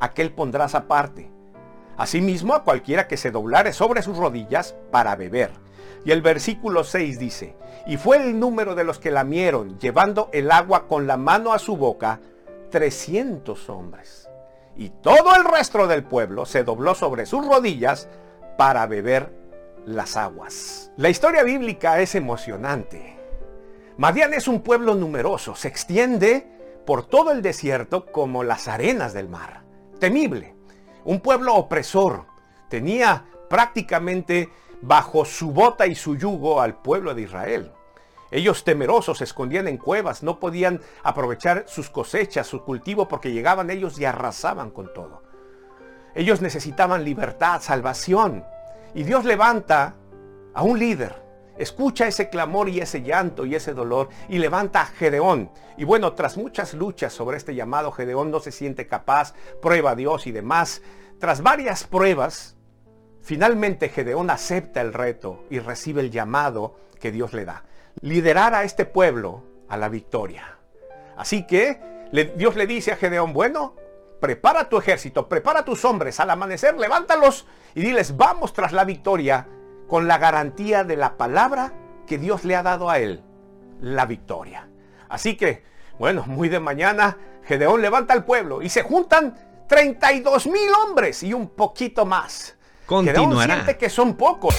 aquel pondrás aparte. Asimismo a cualquiera que se doblare sobre sus rodillas para beber. Y el versículo 6 dice, y fue el número de los que lamieron, llevando el agua con la mano a su boca, 300 hombres. Y todo el resto del pueblo se dobló sobre sus rodillas para beber las aguas. La historia bíblica es emocionante. Madián es un pueblo numeroso, se extiende por todo el desierto como las arenas del mar. Temible, un pueblo opresor. Tenía prácticamente bajo su bota y su yugo al pueblo de Israel. Ellos temerosos se escondían en cuevas, no podían aprovechar sus cosechas, su cultivo, porque llegaban ellos y arrasaban con todo. Ellos necesitaban libertad, salvación. Y Dios levanta a un líder. Escucha ese clamor y ese llanto y ese dolor y levanta a Gedeón. Y bueno, tras muchas luchas sobre este llamado, Gedeón no se siente capaz, prueba a Dios y demás. Tras varias pruebas, finalmente Gedeón acepta el reto y recibe el llamado que Dios le da liderar a este pueblo a la victoria. Así que Dios le dice a Gedeón, bueno, prepara tu ejército, prepara tus hombres, al amanecer levántalos y diles, vamos tras la victoria con la garantía de la palabra que Dios le ha dado a él, la victoria. Así que, bueno, muy de mañana, Gedeón levanta al pueblo y se juntan 32 mil hombres y un poquito más. Continuará. Gedeón siente que son pocos.